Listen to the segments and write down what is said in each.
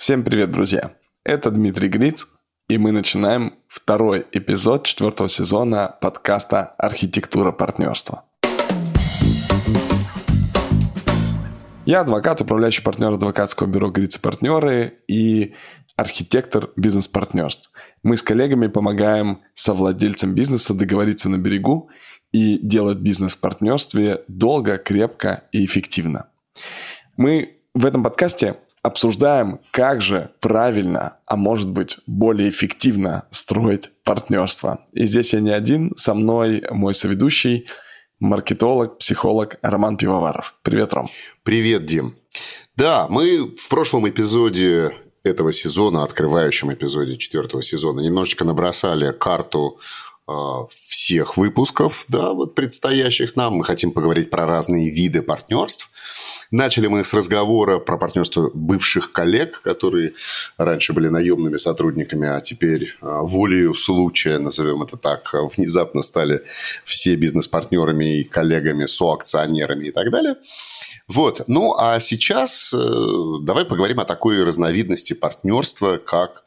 Всем привет, друзья! Это Дмитрий Гриц, и мы начинаем второй эпизод четвертого сезона подкаста «Архитектура партнерства». Я адвокат, управляющий партнер адвокатского бюро «Гриц и партнеры» и архитектор бизнес-партнерств. Мы с коллегами помогаем совладельцам бизнеса договориться на берегу и делать бизнес в партнерстве долго, крепко и эффективно. Мы в этом подкасте обсуждаем, как же правильно, а может быть более эффективно строить партнерство. И здесь я не один, со мной мой соведущий, маркетолог, психолог Роман Пивоваров. Привет, Ром. Привет, Дим. Да, мы в прошлом эпизоде этого сезона, открывающем эпизоде четвертого сезона, немножечко набросали карту всех выпусков, да, вот предстоящих нам. Мы хотим поговорить про разные виды партнерств. Начали мы с разговора про партнерство бывших коллег, которые раньше были наемными сотрудниками, а теперь а, волею случая, назовем это так, внезапно стали все бизнес-партнерами и коллегами, соакционерами и так далее. Вот. Ну, а сейчас э, давай поговорим о такой разновидности партнерства, как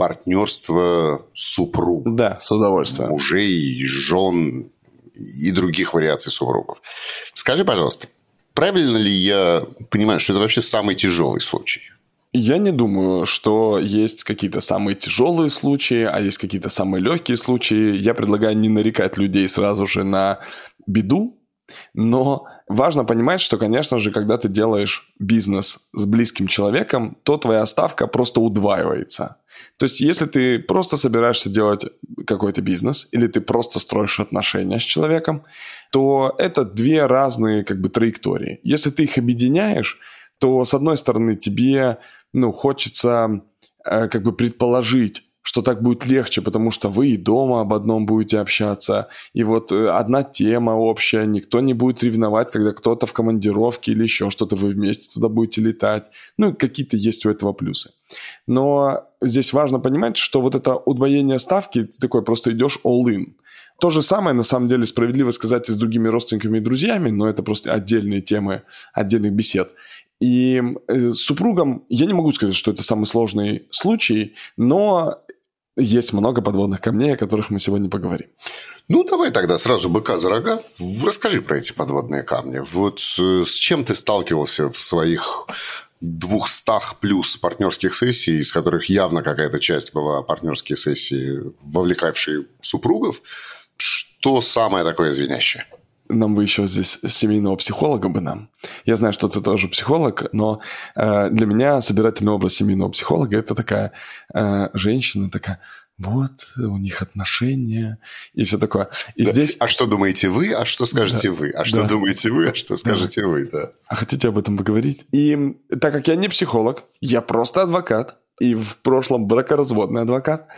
партнерство супруг. Да, с удовольствием. Мужей, жен и других вариаций супругов. Скажи, пожалуйста, правильно ли я понимаю, что это вообще самый тяжелый случай? Я не думаю, что есть какие-то самые тяжелые случаи, а есть какие-то самые легкие случаи. Я предлагаю не нарекать людей сразу же на беду, но важно понимать, что, конечно же, когда ты делаешь бизнес с близким человеком, то твоя ставка просто удваивается. То есть, если ты просто собираешься делать какой-то бизнес, или ты просто строишь отношения с человеком, то это две разные как бы траектории. Если ты их объединяешь, то, с одной стороны, тебе ну, хочется э, как бы предположить, что так будет легче, потому что вы и дома об одном будете общаться, и вот э, одна тема общая, никто не будет ревновать, когда кто-то в командировке или еще что-то, вы вместе туда будете летать. Ну, какие-то есть у этого плюсы. Но здесь важно понимать, что вот это удвоение ставки, ты такой просто идешь all-in. То же самое, на самом деле, справедливо сказать и с другими родственниками и друзьями, но это просто отдельные темы отдельных бесед. И э, с супругом я не могу сказать, что это самый сложный случай, но есть много подводных камней, о которых мы сегодня поговорим. Ну, давай тогда сразу быка за рога. Расскажи про эти подводные камни. Вот э, с чем ты сталкивался в своих двухстах плюс партнерских сессий, из которых явно какая-то часть была партнерские сессии, вовлекавшие супругов. Что самое такое звенящее? Нам бы еще здесь семейного психолога бы нам. Я знаю, что ты тоже психолог, но э, для меня собирательный образ семейного психолога это такая э, женщина, такая вот, у них отношения и все такое. И да. здесь... А что думаете вы, а что скажете да. вы? А что да. думаете вы, а что скажете да. вы, да. А хотите об этом поговорить? И так как я не психолог, я просто адвокат, и в прошлом бракоразводный адвокат,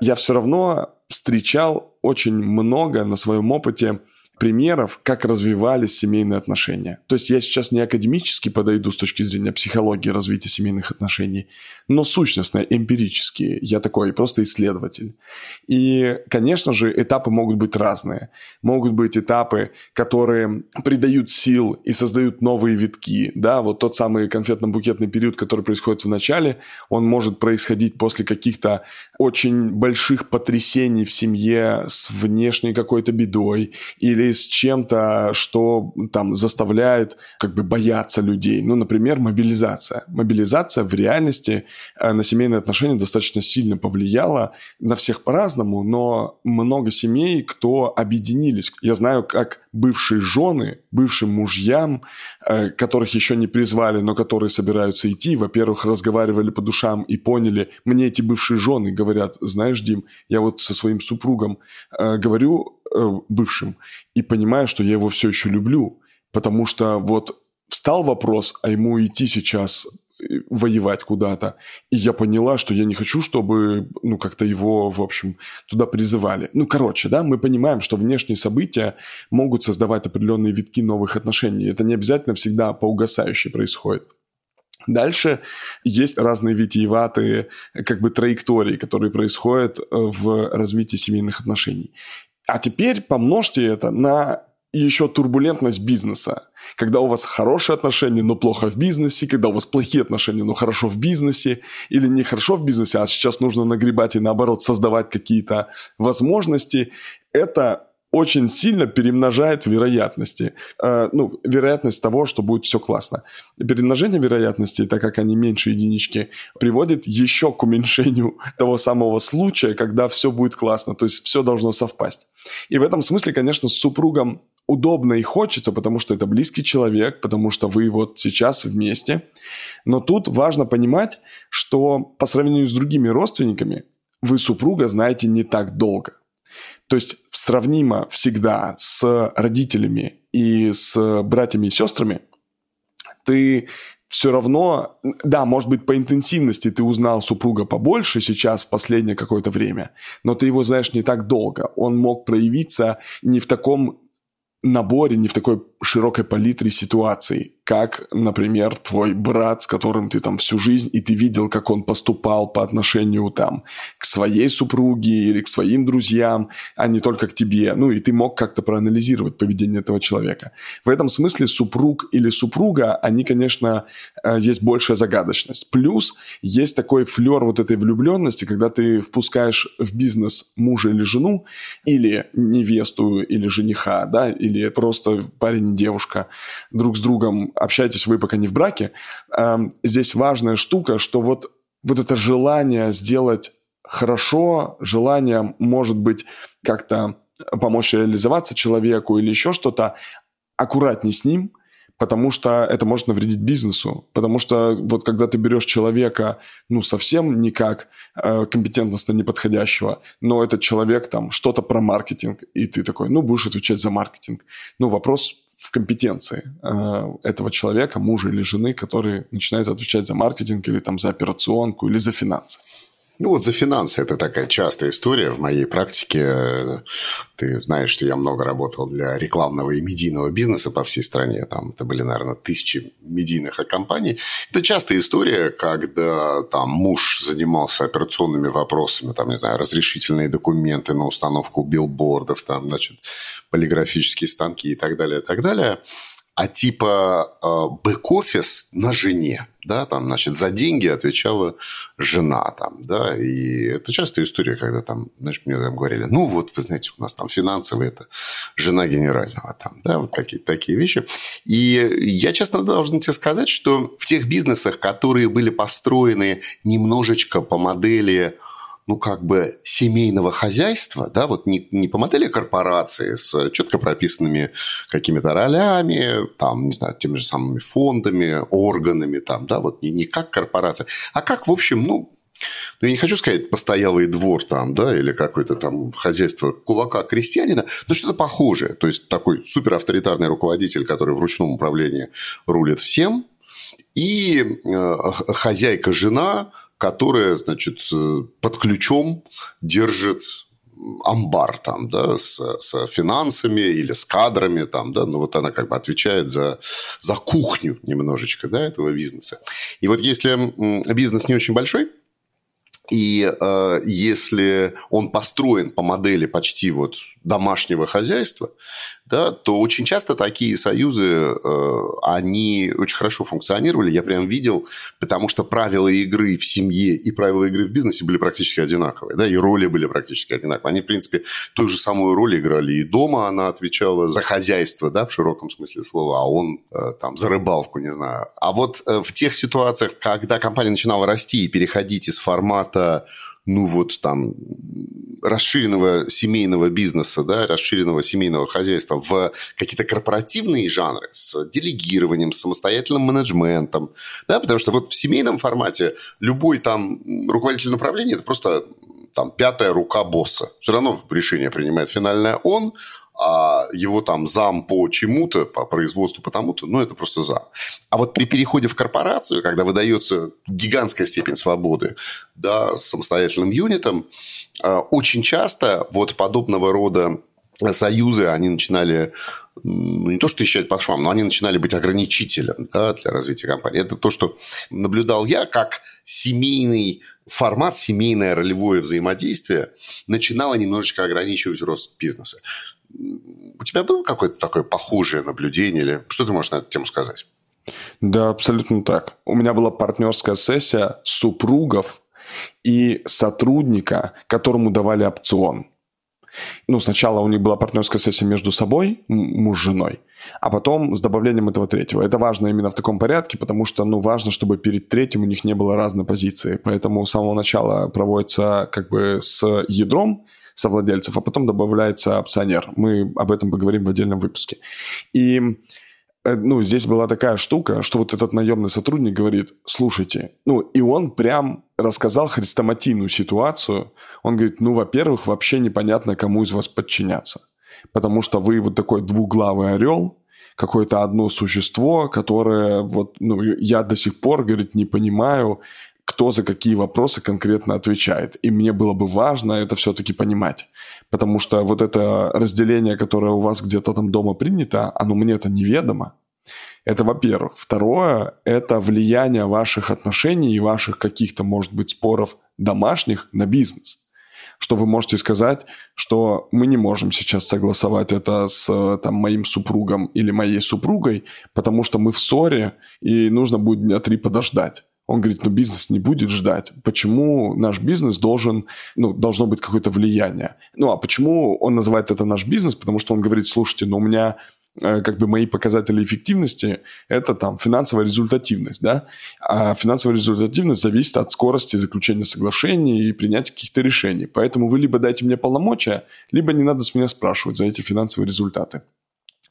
я все равно встречал очень много на своем опыте примеров, как развивались семейные отношения. То есть я сейчас не академически подойду с точки зрения психологии развития семейных отношений, но сущностно, эмпирически. Я такой просто исследователь. И, конечно же, этапы могут быть разные. Могут быть этапы, которые придают сил и создают новые витки. Да, вот тот самый конфетно-букетный период, который происходит в начале, он может происходить после каких-то очень больших потрясений в семье с внешней какой-то бедой или с чем-то, что там заставляет как бы бояться людей. Ну, например, мобилизация. Мобилизация в реальности э, на семейные отношения достаточно сильно повлияла. На всех по-разному, но много семей, кто объединились. Я знаю, как бывшие жены, бывшим мужьям, э, которых еще не призвали, но которые собираются идти, во-первых, разговаривали по душам и поняли, мне эти бывшие жены говорят, знаешь, Дим, я вот со своим супругом э, говорю, Э, бывшим и понимаю, что я его все еще люблю, потому что вот встал вопрос, а ему идти сейчас э, воевать куда-то. И я поняла, что я не хочу, чтобы, ну, как-то его, в общем, туда призывали. Ну, короче, да, мы понимаем, что внешние события могут создавать определенные витки новых отношений. Это не обязательно всегда по угасающей происходит. Дальше есть разные витиеватые как бы траектории, которые происходят э, в развитии семейных отношений. А теперь помножьте это на еще турбулентность бизнеса. Когда у вас хорошие отношения, но плохо в бизнесе, когда у вас плохие отношения, но хорошо в бизнесе, или не хорошо в бизнесе, а сейчас нужно нагребать и наоборот создавать какие-то возможности, это очень сильно перемножает вероятности. Э, ну, вероятность того, что будет все классно. Перемножение вероятностей, так как они меньше единички, приводит еще к уменьшению того самого случая, когда все будет классно. То есть все должно совпасть. И в этом смысле, конечно, с супругом удобно и хочется, потому что это близкий человек, потому что вы вот сейчас вместе. Но тут важно понимать, что по сравнению с другими родственниками вы супруга знаете не так долго. То есть сравнимо всегда с родителями и с братьями и сестрами, ты все равно, да, может быть, по интенсивности ты узнал супруга побольше сейчас в последнее какое-то время, но ты его знаешь не так долго. Он мог проявиться не в таком наборе, не в такой широкой палитре ситуаций, как, например, твой брат, с которым ты там всю жизнь, и ты видел, как он поступал по отношению там к своей супруге или к своим друзьям, а не только к тебе. Ну, и ты мог как-то проанализировать поведение этого человека. В этом смысле супруг или супруга, они, конечно, э, есть большая загадочность. Плюс есть такой флер вот этой влюбленности, когда ты впускаешь в бизнес мужа или жену, или невесту, или жениха, да, или просто парень девушка друг с другом, общаетесь вы пока не в браке, эм, здесь важная штука, что вот, вот это желание сделать хорошо, желание, может быть, как-то помочь реализоваться человеку или еще что-то, аккуратней с ним – потому что это может навредить бизнесу. Потому что вот когда ты берешь человека, ну, совсем никак э, компетентностно неподходящего, но этот человек там что-то про маркетинг, и ты такой, ну, будешь отвечать за маркетинг. Ну, вопрос в компетенции э, этого человека, мужа или жены, который начинает отвечать за маркетинг или там за операционку или за финансы. Ну вот за финансы это такая частая история в моей практике. Ты знаешь, что я много работал для рекламного и медийного бизнеса по всей стране. Там это были, наверное, тысячи медийных компаний. Это частая история, когда там муж занимался операционными вопросами, там, не знаю, разрешительные документы на установку билбордов, там, значит, полиграфические станки и так далее, и так далее а типа э, бэк-офис на жене, да, там, значит, за деньги отвечала жена, там, да, и это частая история, когда там, знаешь, мне там говорили, ну, вот, вы знаете, у нас там финансовые, это жена генерального, там, да, вот какие-то такие вещи. И я, честно, должен тебе сказать, что в тех бизнесах, которые были построены немножечко по модели ну, как бы семейного хозяйства, да, вот не, не по модели корпорации с четко прописанными какими-то ролями, там, не знаю, теми же самыми фондами, органами, там, да, вот не, не как корпорация, а как, в общем, ну, ну, я не хочу сказать постоялый двор там, да, или какое-то там хозяйство кулака крестьянина, но что-то похожее. То есть, такой суперавторитарный руководитель, который в ручном управлении рулит всем, и э, хозяйка-жена, которая, значит, под ключом держит амбар там, да, с, с финансами или с кадрами там, да, ну вот она как бы отвечает за, за кухню немножечко, да, этого бизнеса. И вот если бизнес не очень большой, и э, если он построен по модели почти вот домашнего хозяйства, да, то очень часто такие союзы, э, они очень хорошо функционировали. Я прям видел, потому что правила игры в семье и правила игры в бизнесе были практически одинаковые, да, и роли были практически одинаковые. Они, в принципе, ту же самую роль играли. И дома она отвечала за хозяйство, да, в широком смысле слова, а он э, там за рыбалку, не знаю. А вот э, в тех ситуациях, когда компания начинала расти и переходить из формата ну вот там расширенного семейного бизнеса, да, расширенного семейного хозяйства в какие-то корпоративные жанры с делегированием, с самостоятельным менеджментом, да, потому что вот в семейном формате любой там руководитель направления – это просто там пятая рука босса. Все равно решение принимает финальное он, а его там зам по чему-то, по производству по тому-то, ну, это просто зам. А вот при переходе в корпорацию, когда выдается гигантская степень свободы, да, самостоятельным юнитом, а, очень часто вот подобного рода союзы, они начинали ну, не то, что исчезать по швам, но они начинали быть ограничителем да, для развития компании. Это то, что наблюдал я, как семейный формат, семейное ролевое взаимодействие начинало немножечко ограничивать рост бизнеса у тебя было какое-то такое похожее наблюдение или что ты можешь на эту тему сказать? Да, абсолютно так. У меня была партнерская сессия супругов и сотрудника, которому давали опцион. Ну, сначала у них была партнерская сессия между собой, муж с женой, а потом с добавлением этого третьего. Это важно именно в таком порядке, потому что, ну, важно, чтобы перед третьим у них не было разной позиции. Поэтому с самого начала проводится как бы с ядром совладельцев, а потом добавляется опционер. Мы об этом поговорим в отдельном выпуске. И Э, ну, здесь была такая штука, что вот этот наемный сотрудник говорит, слушайте, ну, и он прям рассказал хрестоматийную ситуацию. Он говорит, ну, во-первых, вообще непонятно, кому из вас подчиняться. Потому что вы вот такой двуглавый орел, какое-то одно существо, которое вот, ну, я до сих пор, говорит, не понимаю, кто за какие вопросы конкретно отвечает. И мне было бы важно это все-таки понимать. Потому что вот это разделение, которое у вас где-то там дома принято, оно мне это неведомо. Это во-первых. Второе – это влияние ваших отношений и ваших каких-то, может быть, споров домашних на бизнес. Что вы можете сказать, что мы не можем сейчас согласовать это с там, моим супругом или моей супругой, потому что мы в ссоре, и нужно будет дня три подождать. Он говорит, ну бизнес не будет ждать. Почему наш бизнес должен, ну, должно быть какое-то влияние? Ну, а почему он называет это наш бизнес? Потому что он говорит, слушайте, ну у меня э, как бы мои показатели эффективности – это там финансовая результативность, да, а финансовая результативность зависит от скорости заключения соглашений и принятия каких-то решений. Поэтому вы либо дайте мне полномочия, либо не надо с меня спрашивать за эти финансовые результаты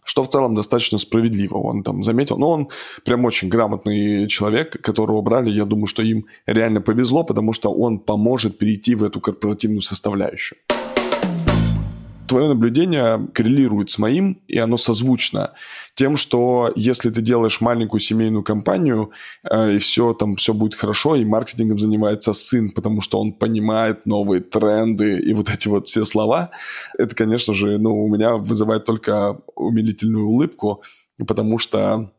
что в целом достаточно справедливо. Он там заметил, но он прям очень грамотный человек, которого брали, я думаю, что им реально повезло, потому что он поможет перейти в эту корпоративную составляющую твое наблюдение коррелирует с моим, и оно созвучно тем, что если ты делаешь маленькую семейную компанию, э, и все там все будет хорошо, и маркетингом занимается сын, потому что он понимает новые тренды и вот эти вот все слова, это, конечно же, ну, у меня вызывает только умилительную улыбку, потому что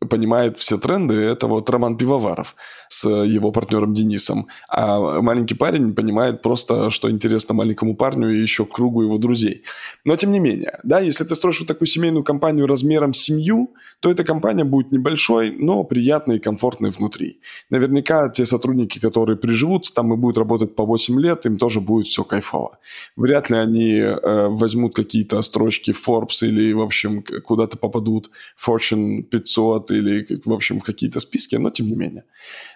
понимает все тренды, это вот Роман Пивоваров с его партнером Денисом. А маленький парень понимает просто, что интересно маленькому парню и еще кругу его друзей. Но тем не менее, да, если ты строишь вот такую семейную компанию размером семью, то эта компания будет небольшой, но приятной и комфортной внутри. Наверняка те сотрудники, которые приживутся там и будут работать по 8 лет, им тоже будет все кайфово. Вряд ли они э, возьмут какие-то строчки Forbes или, в общем, куда-то попадут Fortune 500 или, в общем, в какие-то списки, но тем не менее.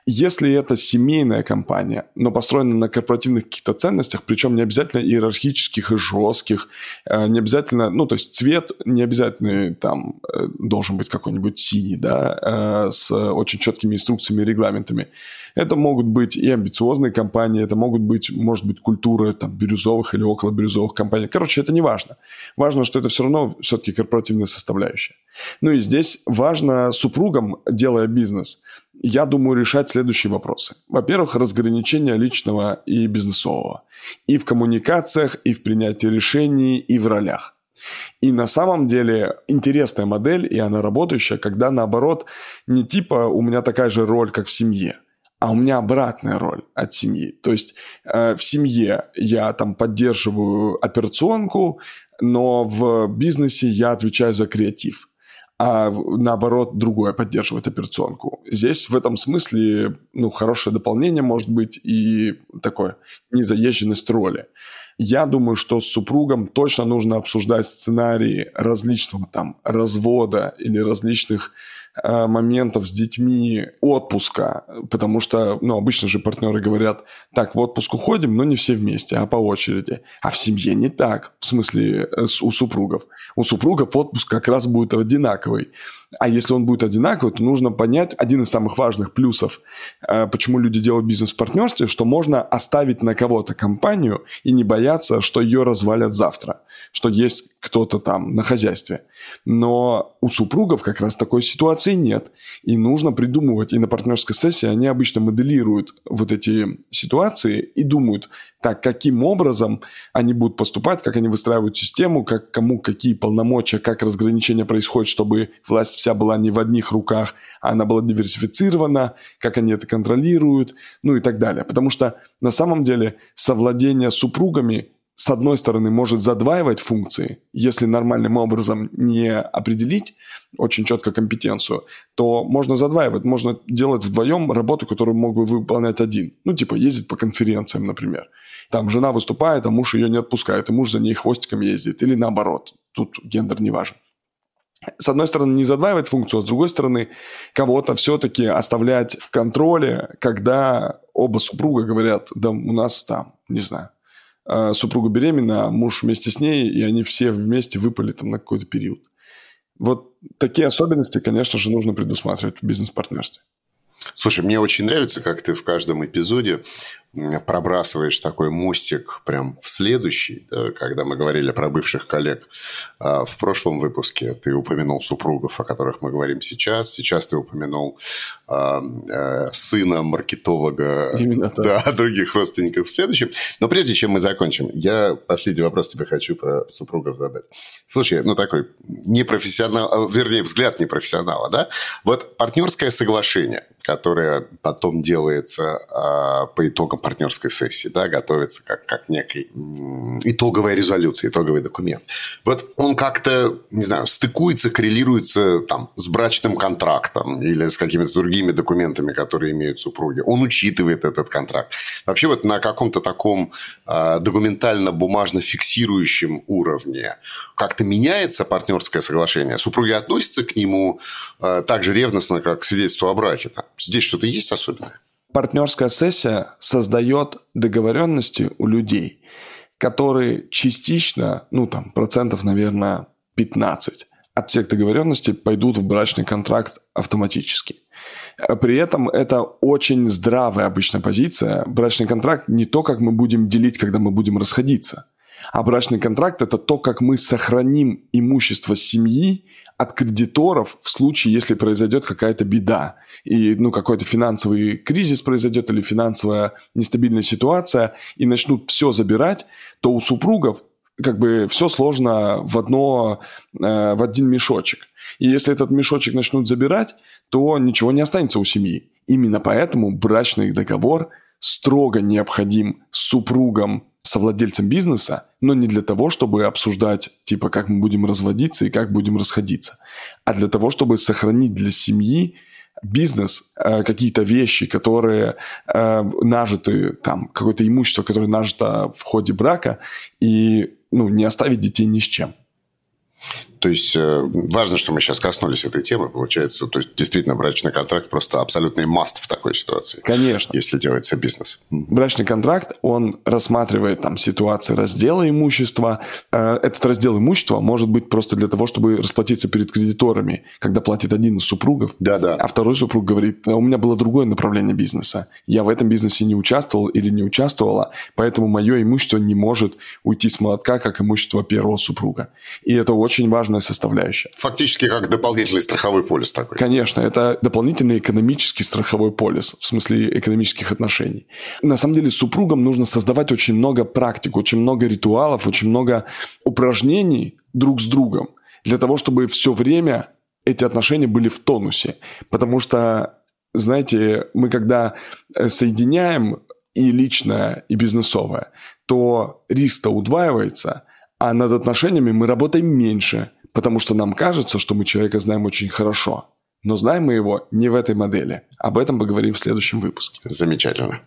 Если это семейная компания, но построена на корпоративных каких-то ценностях, причем не обязательно иерархических и жестких, э, не обязательно, ну, то есть цвет не обязательно там э, должен быть какой-нибудь синий, да, э, с очень четкими инструкциями и регламентами. Это могут быть и амбициозные компании, это могут быть, может быть, культура там бирюзовых или около бирюзовых компаний. Короче, это не важно. Важно, что это все равно все-таки корпоративная составляющая. Ну и здесь важно супругам, делая бизнес, я думаю, решать следующие вопросы. Во-первых, разграничение личного и бизнесового. И в коммуникациях, и в принятии решений, и в ролях. И на самом деле интересная модель, и она работающая, когда наоборот не типа у меня такая же роль, как в семье – а у меня обратная роль от семьи. То есть э, в семье я там поддерживаю операционку, но в бизнесе я отвечаю за креатив. А наоборот, другое поддерживает операционку. Здесь в этом смысле ну, хорошее дополнение может быть и такое незаезженность роли. Я думаю, что с супругом точно нужно обсуждать сценарии различного там развода или различных моментов с детьми отпуска, потому что, ну, обычно же партнеры говорят, так, в отпуск уходим, но не все вместе, а по очереди. А в семье не так, в смысле э, у супругов. У супругов отпуск как раз будет одинаковый. А если он будет одинаковый, то нужно понять один из самых важных плюсов, э, почему люди делают бизнес в партнерстве, что можно оставить на кого-то компанию и не бояться, что ее развалят завтра, что есть кто-то там на хозяйстве. Но у супругов как раз такой ситуации нет. И нужно придумывать. И на партнерской сессии они обычно моделируют вот эти ситуации и думают, так, каким образом они будут поступать, как они выстраивают систему, как, кому какие полномочия, как разграничение происходит, чтобы власть вся была не в одних руках, а она была диверсифицирована, как они это контролируют, ну и так далее. Потому что на самом деле совладение супругами с одной стороны, может задваивать функции, если нормальным образом не определить очень четко компетенцию, то можно задваивать, можно делать вдвоем работу, которую мог бы выполнять один. Ну, типа ездить по конференциям, например. Там жена выступает, а муж ее не отпускает, и муж за ней хвостиком ездит. Или наоборот. Тут гендер не важен с одной стороны, не задваивать функцию, а с другой стороны, кого-то все-таки оставлять в контроле, когда оба супруга говорят, да у нас там, не знаю, э, супруга беременна, а муж вместе с ней, и они все вместе выпали там на какой-то период. Вот такие особенности, конечно же, нужно предусматривать в бизнес-партнерстве. Слушай, мне очень нравится, как ты в каждом эпизоде пробрасываешь такой мостик прям в следующий, да, когда мы говорили про бывших коллег. А в прошлом выпуске ты упомянул супругов, о которых мы говорим сейчас. Сейчас ты упомянул а, а, сына маркетолога, Именно да, других родственников в следующем. Но прежде чем мы закончим, я последний вопрос тебе хочу про супругов задать. Слушай, ну такой непрофессионал, вернее, взгляд непрофессионала, да? Вот партнерское соглашение, которое потом делается а, по итогам партнерской сессии, да, готовится как, как некий итоговая резолюция, итоговый документ. Вот он как-то, не знаю, стыкуется, коррелируется там с брачным контрактом или с какими-то другими документами, которые имеют супруги. Он учитывает этот контракт. Вообще вот на каком-то таком э, документально-бумажно фиксирующем уровне как-то меняется партнерское соглашение? Супруги относятся к нему э, так же ревностно, как к свидетельству о браке? Здесь что-то есть особенное? Партнерская сессия создает договоренности у людей, которые частично, ну там процентов, наверное, 15 от всех договоренностей пойдут в брачный контракт автоматически. При этом это очень здравая обычная позиция. Брачный контракт не то, как мы будем делить, когда мы будем расходиться. А брачный контракт – это то, как мы сохраним имущество семьи от кредиторов в случае, если произойдет какая-то беда. И ну, какой-то финансовый кризис произойдет или финансовая нестабильная ситуация, и начнут все забирать, то у супругов как бы все сложно в, одно, э, в один мешочек. И если этот мешочек начнут забирать, то ничего не останется у семьи. Именно поэтому брачный договор строго необходим супругам совладельцем бизнеса, но не для того, чтобы обсуждать, типа, как мы будем разводиться и как будем расходиться, а для того, чтобы сохранить для семьи бизнес, э, какие-то вещи, которые э, нажиты, там, какое-то имущество, которое нажито в ходе брака, и ну, не оставить детей ни с чем. То есть э, важно, что мы сейчас коснулись этой темы, получается. То есть действительно брачный контракт просто абсолютный маст в такой ситуации. Конечно. Если делается бизнес. Брачный контракт, он рассматривает там ситуации раздела имущества. Э, этот раздел имущества может быть просто для того, чтобы расплатиться перед кредиторами, когда платит один из супругов. Да, да. А второй супруг говорит, «А у меня было другое направление бизнеса. Я в этом бизнесе не участвовал или не участвовала, поэтому мое имущество не может уйти с молотка, как имущество первого супруга. И это очень важно важная составляющая. Фактически как дополнительный страховой полис такой. Конечно, это дополнительный экономический страховой полис, в смысле экономических отношений. На самом деле с супругом нужно создавать очень много практик, очень много ритуалов, очень много упражнений друг с другом, для того, чтобы все время эти отношения были в тонусе. Потому что, знаете, мы когда э, соединяем и личное, и бизнесовое, то риск-то удваивается, а над отношениями мы работаем меньше, потому что нам кажется, что мы человека знаем очень хорошо. Но знаем мы его не в этой модели. Об этом поговорим в следующем выпуске. Замечательно.